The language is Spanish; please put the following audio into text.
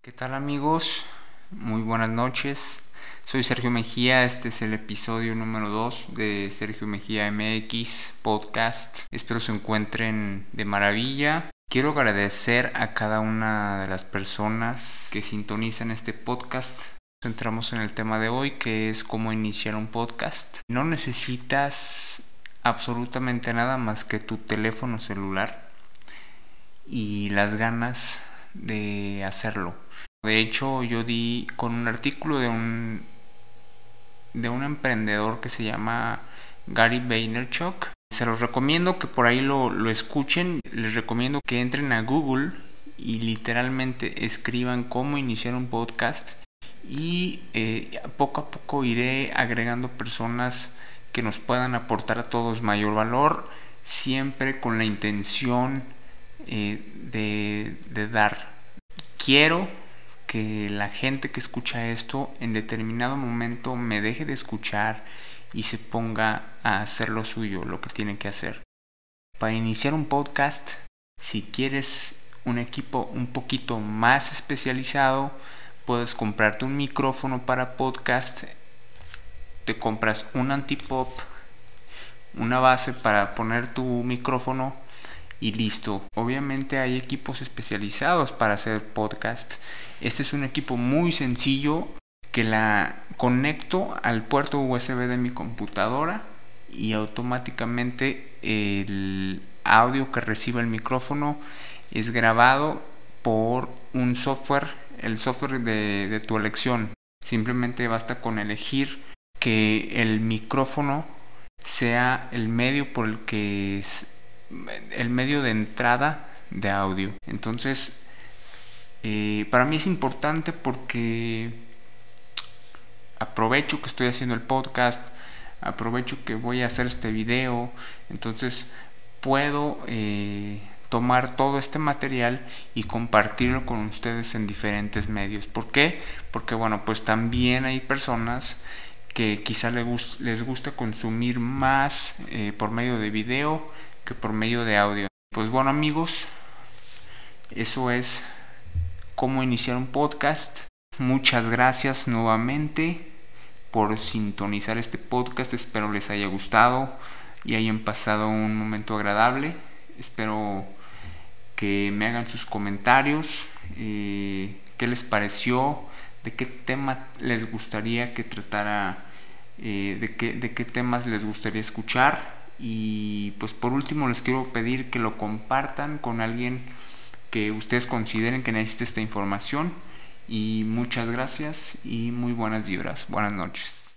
¿Qué tal amigos? Muy buenas noches. Soy Sergio Mejía, este es el episodio número 2 de Sergio Mejía MX Podcast. Espero se encuentren de maravilla. Quiero agradecer a cada una de las personas que sintonizan este podcast. Entramos en el tema de hoy que es cómo iniciar un podcast. No necesitas absolutamente nada más que tu teléfono celular y las ganas de hacerlo. De hecho, yo di con un artículo de un de un emprendedor que se llama Gary Vaynerchuk. Se los recomiendo que por ahí lo, lo escuchen. Les recomiendo que entren a Google y literalmente escriban cómo iniciar un podcast. Y eh, poco a poco iré agregando personas que nos puedan aportar a todos mayor valor, siempre con la intención eh, de, de dar. Quiero que la gente que escucha esto en determinado momento me deje de escuchar y se ponga a hacer lo suyo, lo que tiene que hacer. Para iniciar un podcast, si quieres un equipo un poquito más especializado, puedes comprarte un micrófono para podcast, te compras un antipop, una base para poner tu micrófono y listo. Obviamente hay equipos especializados para hacer podcast. Este es un equipo muy sencillo que la conecto al puerto USB de mi computadora y automáticamente el audio que recibe el micrófono es grabado por un software, el software de, de tu elección. Simplemente basta con elegir que el micrófono sea el medio por el que el medio de entrada de audio. Entonces, eh, para mí es importante porque aprovecho que estoy haciendo el podcast, aprovecho que voy a hacer este video, entonces puedo eh, tomar todo este material y compartirlo con ustedes en diferentes medios. ¿Por qué? Porque bueno, pues también hay personas que quizá les, gusta consumir más eh, por medio de video que por medio de audio. Pues bueno amigos, eso es cómo iniciar un podcast. Muchas gracias nuevamente por sintonizar este podcast. Espero les haya gustado y hayan pasado un momento agradable. Espero que me hagan sus comentarios. Eh, ¿Qué les pareció? ¿De qué tema les gustaría que tratara? Eh, de, qué, ¿De qué temas les gustaría escuchar? Y pues por último les quiero pedir que lo compartan con alguien que ustedes consideren que necesite esta información. Y muchas gracias y muy buenas vibras. Buenas noches.